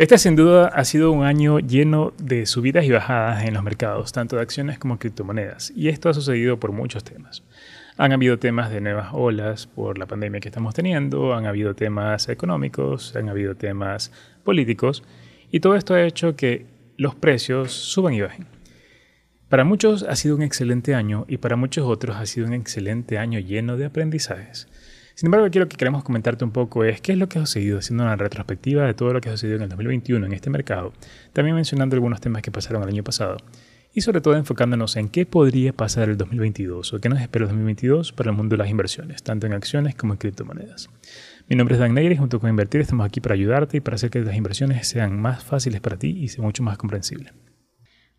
Este sin duda ha sido un año lleno de subidas y bajadas en los mercados, tanto de acciones como criptomonedas, y esto ha sucedido por muchos temas. Han habido temas de nuevas olas por la pandemia que estamos teniendo, han habido temas económicos, han habido temas políticos, y todo esto ha hecho que los precios suban y bajen. Para muchos ha sido un excelente año y para muchos otros ha sido un excelente año lleno de aprendizajes. Sin embargo, aquí lo que queremos comentarte un poco es qué es lo que ha sucedido, haciendo una retrospectiva de todo lo que ha sucedido en el 2021 en este mercado, también mencionando algunos temas que pasaron el año pasado, y sobre todo enfocándonos en qué podría pasar el 2022 o qué nos espera el 2022 para el mundo de las inversiones, tanto en acciones como en criptomonedas. Mi nombre es Dan Negri y junto con Invertir estamos aquí para ayudarte y para hacer que las inversiones sean más fáciles para ti y sean mucho más comprensibles.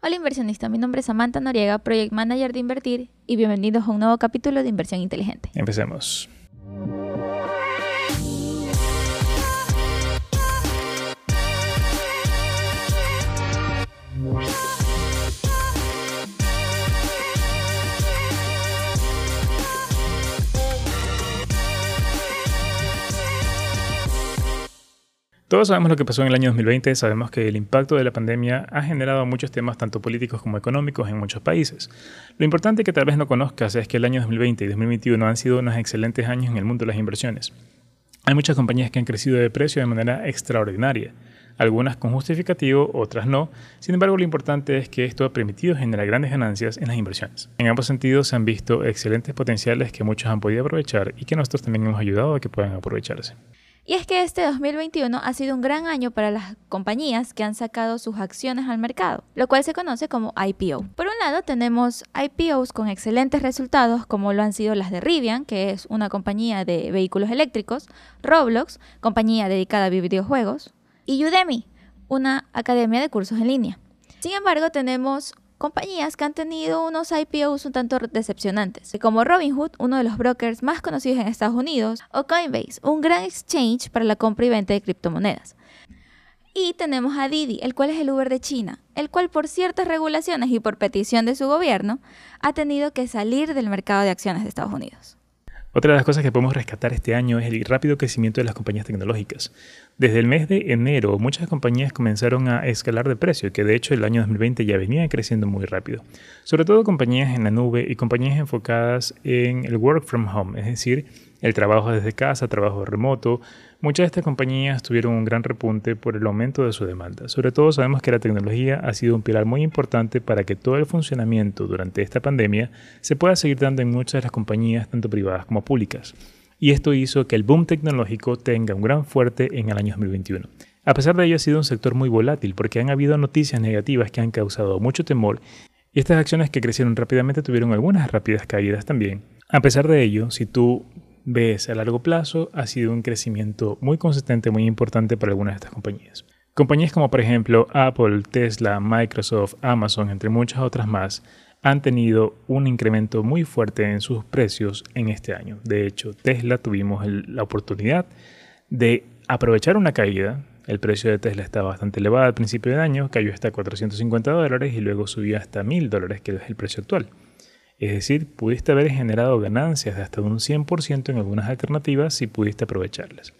Hola inversionista, mi nombre es Samantha Noriega, Project Manager de Invertir y bienvenidos a un nuevo capítulo de Inversión Inteligente. Empecemos. Música Todos sabemos lo que pasó en el año 2020, sabemos que el impacto de la pandemia ha generado muchos temas tanto políticos como económicos en muchos países. Lo importante que tal vez no conozcas es que el año 2020 y 2021 han sido unos excelentes años en el mundo de las inversiones. Hay muchas compañías que han crecido de precio de manera extraordinaria, algunas con justificativo, otras no. Sin embargo, lo importante es que esto ha permitido generar grandes ganancias en las inversiones. En ambos sentidos se han visto excelentes potenciales que muchos han podido aprovechar y que nosotros también hemos ayudado a que puedan aprovecharse. Y es que este 2021 ha sido un gran año para las compañías que han sacado sus acciones al mercado, lo cual se conoce como IPO. Por un lado tenemos IPOs con excelentes resultados como lo han sido las de Rivian, que es una compañía de vehículos eléctricos, Roblox, compañía dedicada a videojuegos, y Udemy, una academia de cursos en línea. Sin embargo, tenemos compañías que han tenido unos IPOs un tanto decepcionantes, como Robinhood, uno de los brokers más conocidos en Estados Unidos, o Coinbase, un gran exchange para la compra y venta de criptomonedas. Y tenemos a Didi, el cual es el Uber de China, el cual por ciertas regulaciones y por petición de su gobierno ha tenido que salir del mercado de acciones de Estados Unidos. Otra de las cosas que podemos rescatar este año es el rápido crecimiento de las compañías tecnológicas. Desde el mes de enero, muchas compañías comenzaron a escalar de precio, que de hecho el año 2020 ya venía creciendo muy rápido. Sobre todo compañías en la nube y compañías enfocadas en el work from home, es decir, el trabajo desde casa, trabajo remoto. Muchas de estas compañías tuvieron un gran repunte por el aumento de su demanda. Sobre todo sabemos que la tecnología ha sido un pilar muy importante para que todo el funcionamiento durante esta pandemia se pueda seguir dando en muchas de las compañías, tanto privadas como públicas. Y esto hizo que el boom tecnológico tenga un gran fuerte en el año 2021. A pesar de ello ha sido un sector muy volátil porque han habido noticias negativas que han causado mucho temor y estas acciones que crecieron rápidamente tuvieron algunas rápidas caídas también. A pesar de ello, si tú ves a largo plazo, ha sido un crecimiento muy consistente, muy importante para algunas de estas compañías. Compañías como por ejemplo Apple, Tesla, Microsoft, Amazon, entre muchas otras más, han tenido un incremento muy fuerte en sus precios en este año. De hecho, Tesla tuvimos la oportunidad de aprovechar una caída. El precio de Tesla estaba bastante elevado al principio de año, cayó hasta 450 dólares y luego subió hasta 1000 dólares, que es el precio actual. Es decir, pudiste haber generado ganancias de hasta un 100% en algunas alternativas si pudiste aprovecharlas.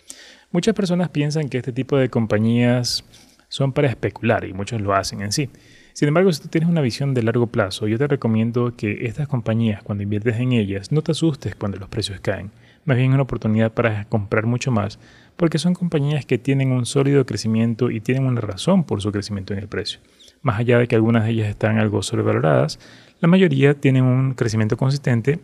Muchas personas piensan que este tipo de compañías son para especular y muchos lo hacen en sí. Sin embargo, si tú tienes una visión de largo plazo, yo te recomiendo que estas compañías, cuando inviertes en ellas, no te asustes cuando los precios caen. Más bien una oportunidad para comprar mucho más, porque son compañías que tienen un sólido crecimiento y tienen una razón por su crecimiento en el precio. Más allá de que algunas de ellas están algo sobrevaloradas, la mayoría tienen un crecimiento consistente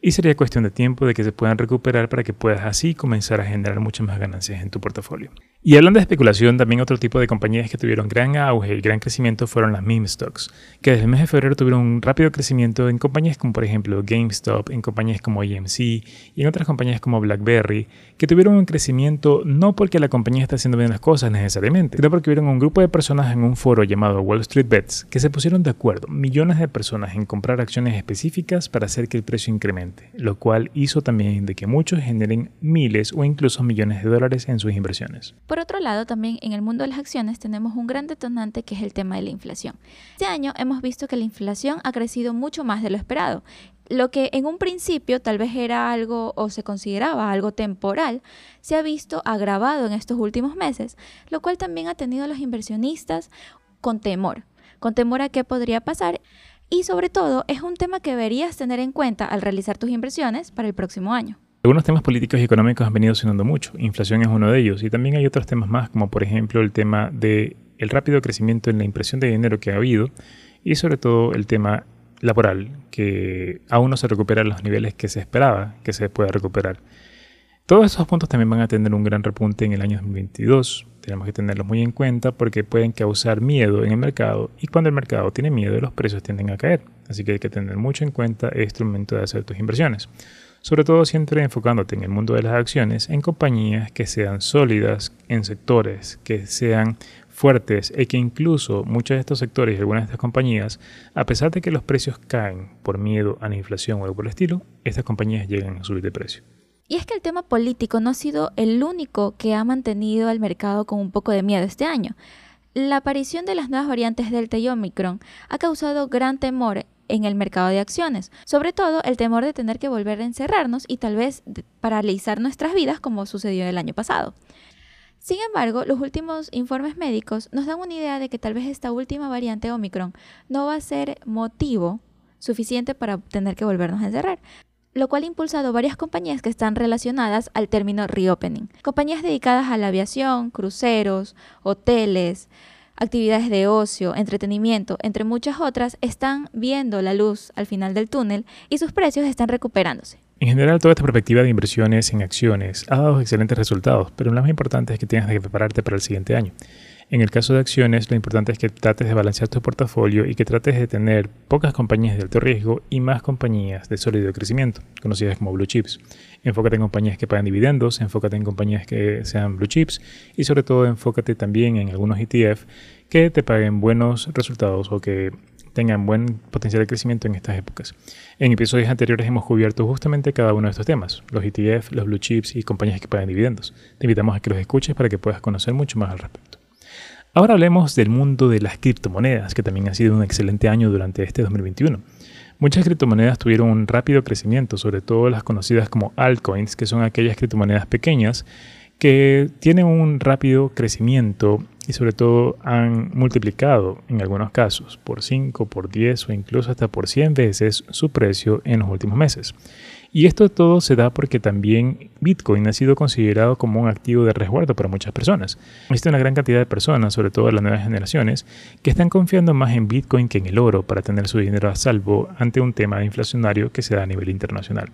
y sería cuestión de tiempo de que se puedan recuperar para que puedas así comenzar a generar muchas más ganancias en tu portafolio. Y hablando de especulación, también otro tipo de compañías que tuvieron gran auge y gran crecimiento fueron las meme stocks, que desde el mes de febrero tuvieron un rápido crecimiento en compañías como por ejemplo GameStop, en compañías como AMC y en otras compañías como BlackBerry, que tuvieron un crecimiento no porque la compañía está haciendo bien las cosas necesariamente, sino porque hubieron un grupo de personas en un foro llamado Wall Street Bets que se pusieron de acuerdo, millones de personas en comprar acciones específicas para hacer que el precio incremente, lo cual hizo también de que muchos generen miles o incluso millones de dólares en sus inversiones. Por otro lado, también en el mundo de las acciones tenemos un gran detonante que es el tema de la inflación. Este año hemos visto que la inflación ha crecido mucho más de lo esperado. Lo que en un principio tal vez era algo o se consideraba algo temporal, se ha visto agravado en estos últimos meses, lo cual también ha tenido a los inversionistas con temor, con temor a qué podría pasar y sobre todo es un tema que deberías tener en cuenta al realizar tus inversiones para el próximo año. Algunos temas políticos y económicos han venido sonando mucho, inflación es uno de ellos, y también hay otros temas más, como por ejemplo el tema del el rápido crecimiento en la impresión de dinero que ha habido, y sobre todo el tema laboral, que aún no se recupera a los niveles que se esperaba que se pueda recuperar. Todos esos puntos también van a tener un gran repunte en el año 2022. Tenemos que tenerlos muy en cuenta porque pueden causar miedo en el mercado y cuando el mercado tiene miedo los precios tienden a caer. Así que hay que tener mucho en cuenta este momento de hacer tus inversiones. Sobre todo siempre enfocándote en el mundo de las acciones, en compañías que sean sólidas, en sectores que sean fuertes y que incluso muchos de estos sectores y algunas de estas compañías, a pesar de que los precios caen por miedo a la inflación o algo por el estilo, estas compañías llegan a subir de precio. Y es que el tema político no ha sido el único que ha mantenido al mercado con un poco de miedo este año. La aparición de las nuevas variantes Delta y Omicron ha causado gran temor en el mercado de acciones, sobre todo el temor de tener que volver a encerrarnos y tal vez paralizar nuestras vidas como sucedió el año pasado. Sin embargo, los últimos informes médicos nos dan una idea de que tal vez esta última variante Omicron no va a ser motivo suficiente para tener que volvernos a encerrar, lo cual ha impulsado varias compañías que están relacionadas al término reopening. Compañías dedicadas a la aviación, cruceros, hoteles, actividades de ocio, entretenimiento, entre muchas otras, están viendo la luz al final del túnel y sus precios están recuperándose. En general, toda esta perspectiva de inversiones en acciones ha dado excelentes resultados, pero lo más importante es que tengas que prepararte para el siguiente año. En el caso de acciones, lo importante es que trates de balancear tu portafolio y que trates de tener pocas compañías de alto riesgo y más compañías de sólido crecimiento, conocidas como blue chips. Enfócate en compañías que pagan dividendos, enfócate en compañías que sean blue chips y sobre todo enfócate también en algunos ETF que te paguen buenos resultados o que tengan buen potencial de crecimiento en estas épocas. En episodios anteriores hemos cubierto justamente cada uno de estos temas, los ETF, los blue chips y compañías que pagan dividendos. Te invitamos a que los escuches para que puedas conocer mucho más al respecto. Ahora hablemos del mundo de las criptomonedas, que también ha sido un excelente año durante este 2021. Muchas criptomonedas tuvieron un rápido crecimiento, sobre todo las conocidas como altcoins, que son aquellas criptomonedas pequeñas que tienen un rápido crecimiento y sobre todo han multiplicado en algunos casos por 5, por 10 o incluso hasta por 100 veces su precio en los últimos meses. Y esto todo se da porque también Bitcoin ha sido considerado como un activo de resguardo para muchas personas. Existe una gran cantidad de personas, sobre todo las nuevas generaciones, que están confiando más en Bitcoin que en el oro para tener su dinero a salvo ante un tema inflacionario que se da a nivel internacional.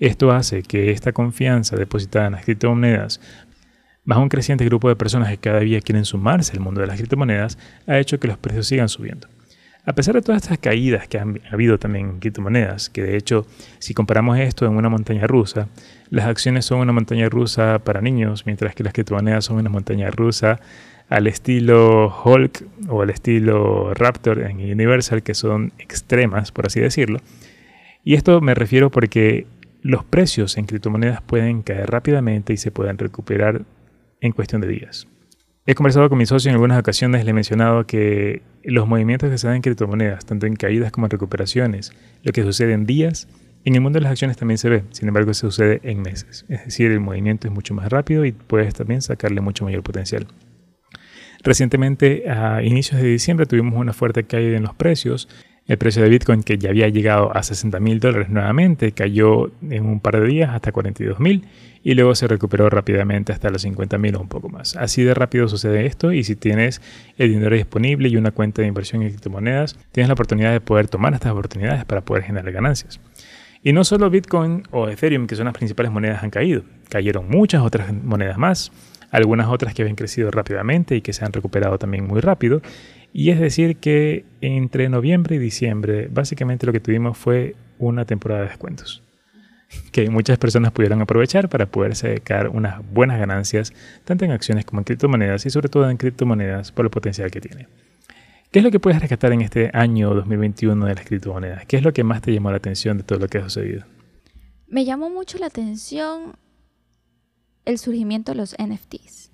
Esto hace que esta confianza depositada en las criptomonedas, más un creciente grupo de personas que cada día quieren sumarse al mundo de las criptomonedas, ha hecho que los precios sigan subiendo. A pesar de todas estas caídas que han habido también en criptomonedas, que de hecho, si comparamos esto en una montaña rusa, las acciones son una montaña rusa para niños, mientras que las criptomonedas son una montaña rusa al estilo Hulk o al estilo Raptor en Universal, que son extremas, por así decirlo. Y esto me refiero porque los precios en criptomonedas pueden caer rápidamente y se pueden recuperar en cuestión de días. He conversado con mi socio en algunas ocasiones, le he mencionado que los movimientos que se dan en criptomonedas, tanto en caídas como en recuperaciones, lo que sucede en días, en el mundo de las acciones también se ve, sin embargo se sucede en meses. Es decir, el movimiento es mucho más rápido y puedes también sacarle mucho mayor potencial. Recientemente, a inicios de diciembre, tuvimos una fuerte caída en los precios el precio de Bitcoin, que ya había llegado a 60 mil dólares nuevamente, cayó en un par de días hasta 42 mil y luego se recuperó rápidamente hasta los 50 mil o un poco más. Así de rápido sucede esto y si tienes el dinero disponible y una cuenta de inversión en criptomonedas, tienes la oportunidad de poder tomar estas oportunidades para poder generar ganancias. Y no solo Bitcoin o Ethereum, que son las principales monedas, han caído, cayeron muchas otras monedas más, algunas otras que habían crecido rápidamente y que se han recuperado también muy rápido. Y es decir que entre noviembre y diciembre básicamente lo que tuvimos fue una temporada de descuentos que muchas personas pudieron aprovechar para poder sacar unas buenas ganancias tanto en acciones como en criptomonedas y sobre todo en criptomonedas por el potencial que tiene. ¿Qué es lo que puedes rescatar en este año 2021 de las criptomonedas? ¿Qué es lo que más te llamó la atención de todo lo que ha sucedido? Me llamó mucho la atención el surgimiento de los NFTs.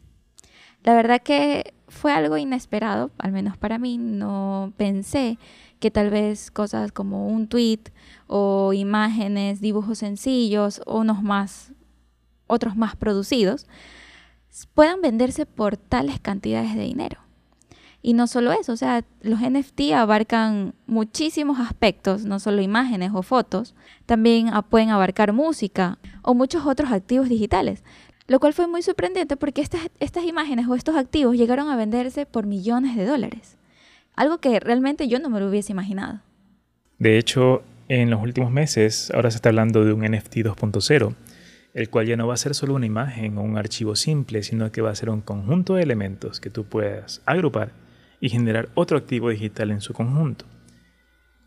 La verdad que fue algo inesperado, al menos para mí. No pensé que tal vez cosas como un tweet o imágenes, dibujos sencillos unos más, otros más producidos, puedan venderse por tales cantidades de dinero. Y no solo eso, o sea, los NFT abarcan muchísimos aspectos, no solo imágenes o fotos, también pueden abarcar música o muchos otros activos digitales, lo cual fue muy sorprendente porque estas, estas imágenes o estos activos llegaron a venderse por millones de dólares, algo que realmente yo no me lo hubiese imaginado. De hecho, en los últimos meses ahora se está hablando de un NFT 2.0, el cual ya no va a ser solo una imagen o un archivo simple, sino que va a ser un conjunto de elementos que tú puedas agrupar y generar otro activo digital en su conjunto.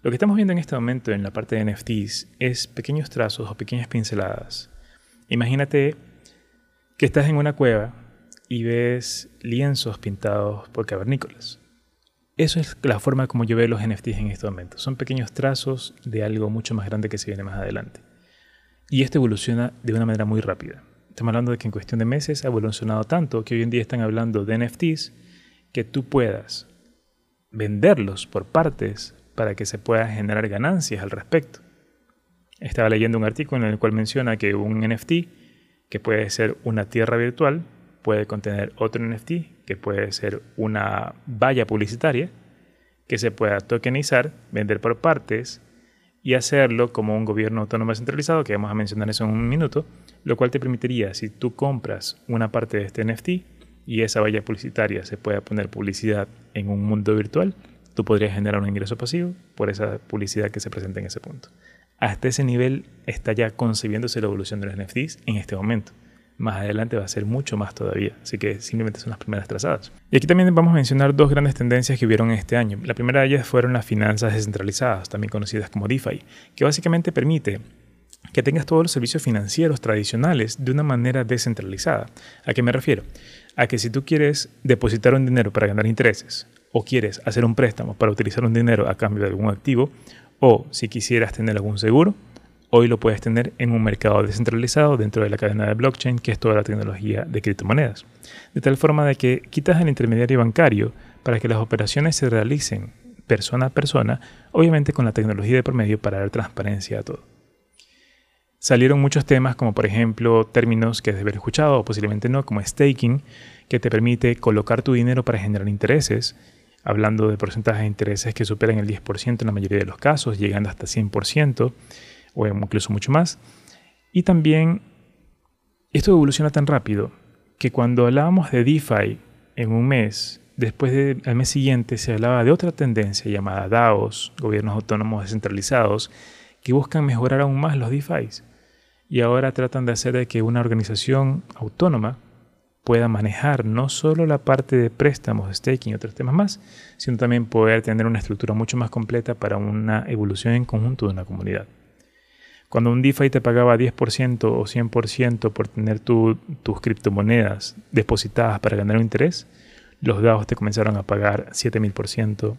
Lo que estamos viendo en este momento en la parte de NFTs es pequeños trazos o pequeñas pinceladas. Imagínate que estás en una cueva y ves lienzos pintados por cavernícolas. Eso es la forma como yo veo los NFTs en este momento. Son pequeños trazos de algo mucho más grande que se viene más adelante. Y esto evoluciona de una manera muy rápida. Estamos hablando de que en cuestión de meses ha evolucionado tanto que hoy en día están hablando de NFTs que tú puedas venderlos por partes para que se pueda generar ganancias al respecto. Estaba leyendo un artículo en el cual menciona que un NFT, que puede ser una tierra virtual, puede contener otro NFT, que puede ser una valla publicitaria, que se pueda tokenizar, vender por partes y hacerlo como un gobierno autónomo centralizado, que vamos a mencionar eso en un minuto, lo cual te permitiría, si tú compras una parte de este NFT, y esa valla publicitaria se puede poner publicidad en un mundo virtual, tú podrías generar un ingreso pasivo por esa publicidad que se presenta en ese punto. Hasta ese nivel está ya concebiéndose la evolución de los NFTs en este momento. Más adelante va a ser mucho más todavía, así que simplemente son las primeras trazadas. Y aquí también vamos a mencionar dos grandes tendencias que hubieron este año. La primera de ellas fueron las finanzas descentralizadas, también conocidas como DeFi, que básicamente permite que tengas todos los servicios financieros tradicionales de una manera descentralizada. ¿A qué me refiero? A que si tú quieres depositar un dinero para ganar intereses, o quieres hacer un préstamo para utilizar un dinero a cambio de algún activo, o si quisieras tener algún seguro, hoy lo puedes tener en un mercado descentralizado dentro de la cadena de blockchain, que es toda la tecnología de criptomonedas. De tal forma de que quitas el intermediario bancario para que las operaciones se realicen persona a persona, obviamente con la tecnología de promedio para dar transparencia a todo salieron muchos temas como por ejemplo términos que debes haber escuchado o posiblemente no, como staking, que te permite colocar tu dinero para generar intereses, hablando de porcentajes de intereses que superan el 10% en la mayoría de los casos, llegando hasta 100% o incluso mucho más. Y también esto evoluciona tan rápido que cuando hablábamos de DeFi en un mes, después del mes siguiente se hablaba de otra tendencia llamada DAOs, gobiernos autónomos descentralizados, que buscan mejorar aún más los DeFi y ahora tratan de hacer de que una organización autónoma pueda manejar no solo la parte de préstamos, staking y otros temas más, sino también poder tener una estructura mucho más completa para una evolución en conjunto de una comunidad. Cuando un DeFi te pagaba 10% o 100% por tener tus criptomonedas depositadas para ganar un interés, los DAOs te comenzaron a pagar 7000%,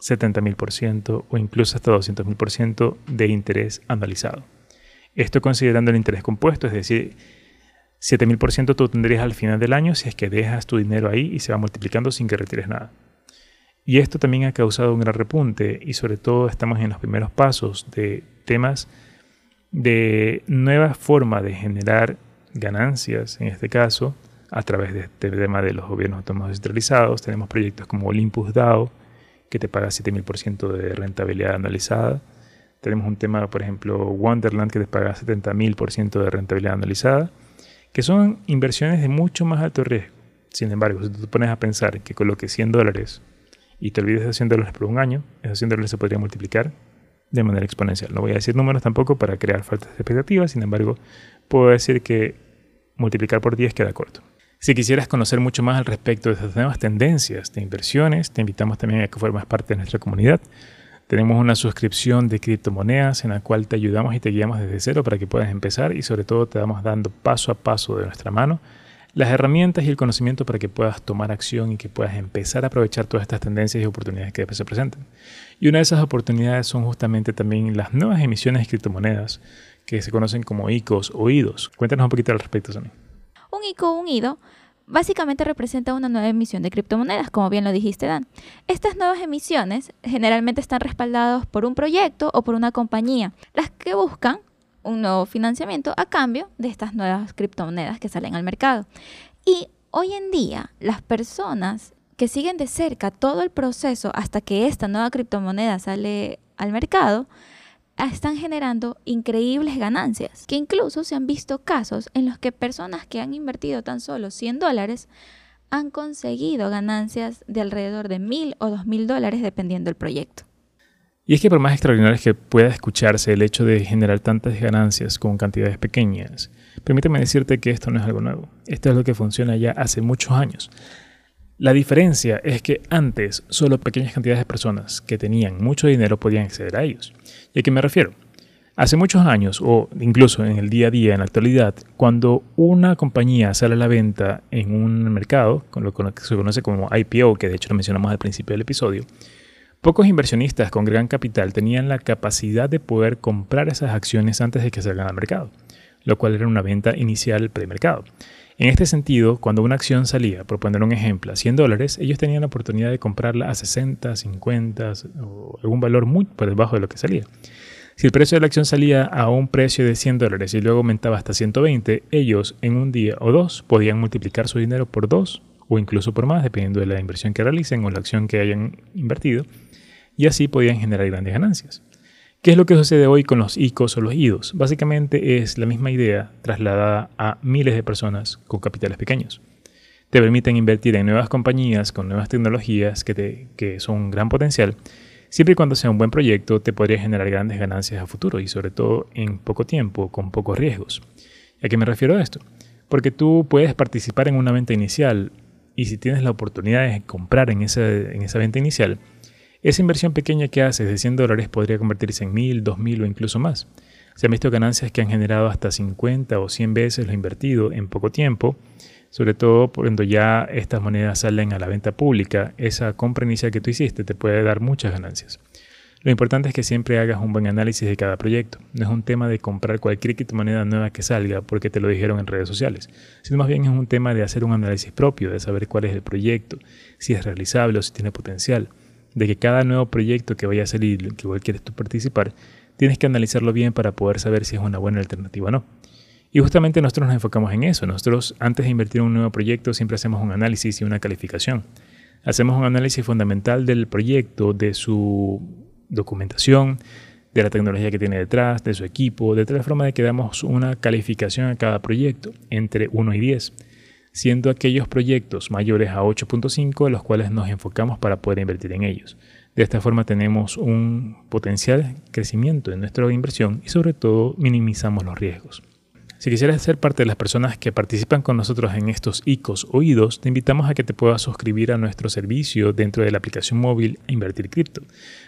70.000% o incluso hasta 200.000% de interés anualizado. Esto considerando el interés compuesto, es decir, 7000% tú tendrías al final del año si es que dejas tu dinero ahí y se va multiplicando sin que retires nada. Y esto también ha causado un gran repunte y sobre todo estamos en los primeros pasos de temas de nueva forma de generar ganancias, en este caso, a través de este tema de los gobiernos autónomos descentralizados. Tenemos proyectos como Olympus DAO, que te paga 7000% de rentabilidad anualizada. Tenemos un tema, por ejemplo, Wonderland, que te paga 70.000% de rentabilidad anualizada, que son inversiones de mucho más alto riesgo. Sin embargo, si tú te pones a pensar que coloques 100 dólares y te olvides de 100 dólares por un año, esos 100 dólares se podrían multiplicar de manera exponencial. No voy a decir números tampoco para crear faltas de expectativas, sin embargo, puedo decir que multiplicar por 10 queda corto. Si quisieras conocer mucho más al respecto de estas nuevas tendencias de inversiones, te invitamos también a que formes parte de nuestra comunidad. Tenemos una suscripción de criptomonedas en la cual te ayudamos y te guiamos desde cero para que puedas empezar y sobre todo te damos dando paso a paso de nuestra mano las herramientas y el conocimiento para que puedas tomar acción y que puedas empezar a aprovechar todas estas tendencias y oportunidades que se presenten. Y una de esas oportunidades son justamente también las nuevas emisiones de criptomonedas que se conocen como ICOs o IDOs. Cuéntanos un poquito al respecto, Sony. Un ICO un IDO básicamente representa una nueva emisión de criptomonedas, como bien lo dijiste, Dan. Estas nuevas emisiones generalmente están respaldadas por un proyecto o por una compañía, las que buscan un nuevo financiamiento a cambio de estas nuevas criptomonedas que salen al mercado. Y hoy en día, las personas que siguen de cerca todo el proceso hasta que esta nueva criptomoneda sale al mercado, están generando increíbles ganancias, que incluso se han visto casos en los que personas que han invertido tan solo 100 dólares han conseguido ganancias de alrededor de mil o dos mil dólares dependiendo del proyecto. Y es que por más extraordinario que pueda escucharse el hecho de generar tantas ganancias con cantidades pequeñas, permíteme decirte que esto no es algo nuevo. Esto es lo que funciona ya hace muchos años. La diferencia es que antes solo pequeñas cantidades de personas que tenían mucho dinero podían acceder a ellos. ¿Y a qué me refiero? Hace muchos años, o incluso en el día a día, en la actualidad, cuando una compañía sale a la venta en un mercado, con lo que se conoce como IPO, que de hecho lo mencionamos al principio del episodio, pocos inversionistas con gran capital tenían la capacidad de poder comprar esas acciones antes de que salgan al mercado, lo cual era una venta inicial premercado. En este sentido, cuando una acción salía, por poner un ejemplo, a 100 dólares, ellos tenían la oportunidad de comprarla a 60, 50 o algún valor muy por debajo de lo que salía. Si el precio de la acción salía a un precio de 100 dólares y luego aumentaba hasta 120, ellos en un día o dos podían multiplicar su dinero por dos o incluso por más, dependiendo de la inversión que realicen o la acción que hayan invertido, y así podían generar grandes ganancias. ¿Qué es lo que sucede hoy con los ICOs o los IDOs? Básicamente es la misma idea trasladada a miles de personas con capitales pequeños. Te permiten invertir en nuevas compañías con nuevas tecnologías que, te, que son un gran potencial. Siempre y cuando sea un buen proyecto, te podría generar grandes ganancias a futuro y sobre todo en poco tiempo, con pocos riesgos. ¿A qué me refiero a esto? Porque tú puedes participar en una venta inicial y si tienes la oportunidad de comprar en en esa venta inicial, esa inversión pequeña que haces de 100 dólares podría convertirse en 1000, 2000 o incluso más. Se han visto ganancias que han generado hasta 50 o 100 veces lo invertido en poco tiempo, sobre todo cuando ya estas monedas salen a la venta pública, esa compra inicial que tú hiciste te puede dar muchas ganancias. Lo importante es que siempre hagas un buen análisis de cada proyecto. No es un tema de comprar cualquier criptomoneda nueva que salga porque te lo dijeron en redes sociales, sino más bien es un tema de hacer un análisis propio, de saber cuál es el proyecto, si es realizable o si tiene potencial de que cada nuevo proyecto que vaya a salir, que igual quieres tú participar, tienes que analizarlo bien para poder saber si es una buena alternativa o no. Y justamente nosotros nos enfocamos en eso. Nosotros antes de invertir en un nuevo proyecto siempre hacemos un análisis y una calificación. Hacemos un análisis fundamental del proyecto, de su documentación, de la tecnología que tiene detrás, de su equipo, de tal forma de que damos una calificación a cada proyecto entre 1 y 10 siendo aquellos proyectos mayores a 8.5 los cuales nos enfocamos para poder invertir en ellos. De esta forma tenemos un potencial crecimiento en nuestra inversión y sobre todo minimizamos los riesgos. Si quisieras ser parte de las personas que participan con nosotros en estos ICOs oídos, te invitamos a que te puedas suscribir a nuestro servicio dentro de la aplicación móvil Invertir Cripto.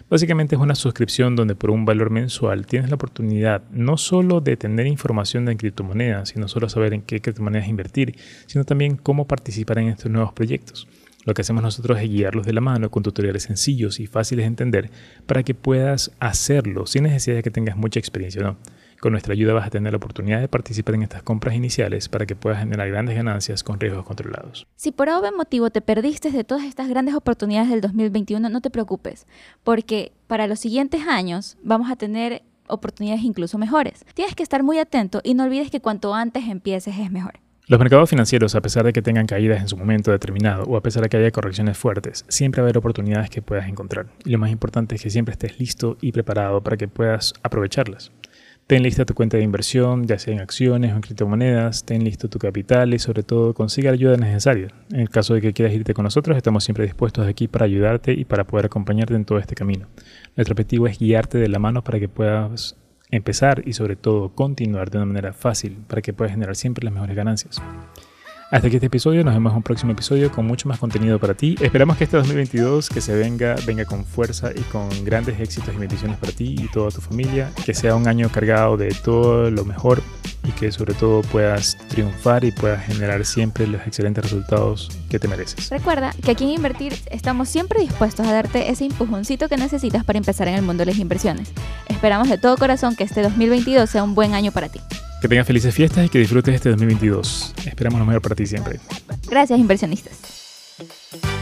Básicamente es una suscripción donde por un valor mensual tienes la oportunidad no solo de tener información de criptomonedas, sino solo saber en qué criptomonedas invertir, sino también cómo participar en estos nuevos proyectos. Lo que hacemos nosotros es guiarlos de la mano con tutoriales sencillos y fáciles de entender para que puedas hacerlo sin necesidad de que tengas mucha experiencia no. Con nuestra ayuda vas a tener la oportunidad de participar en estas compras iniciales para que puedas generar grandes ganancias con riesgos controlados. Si por algún motivo te perdiste de todas estas grandes oportunidades del 2021, no te preocupes, porque para los siguientes años vamos a tener oportunidades incluso mejores. Tienes que estar muy atento y no olvides que cuanto antes empieces es mejor. Los mercados financieros, a pesar de que tengan caídas en su momento determinado o a pesar de que haya correcciones fuertes, siempre va a haber oportunidades que puedas encontrar. Y lo más importante es que siempre estés listo y preparado para que puedas aprovecharlas. Ten lista tu cuenta de inversión, ya sea en acciones o en criptomonedas, ten listo tu capital y sobre todo consiga la ayuda necesaria. En el caso de que quieras irte con nosotros, estamos siempre dispuestos aquí para ayudarte y para poder acompañarte en todo este camino. Nuestro objetivo es guiarte de la mano para que puedas empezar y sobre todo continuar de una manera fácil para que puedas generar siempre las mejores ganancias. Hasta aquí este episodio, nos vemos en un próximo episodio con mucho más contenido para ti. Esperamos que este 2022 que se venga, venga con fuerza y con grandes éxitos y bendiciones para ti y toda tu familia. Que sea un año cargado de todo lo mejor y que sobre todo puedas triunfar y puedas generar siempre los excelentes resultados que te mereces. Recuerda que aquí en Invertir estamos siempre dispuestos a darte ese empujoncito que necesitas para empezar en el mundo de las inversiones. Esperamos de todo corazón que este 2022 sea un buen año para ti. Que tengas felices fiestas y que disfrutes este 2022. Esperamos lo mejor para ti siempre. Gracias, inversionistas.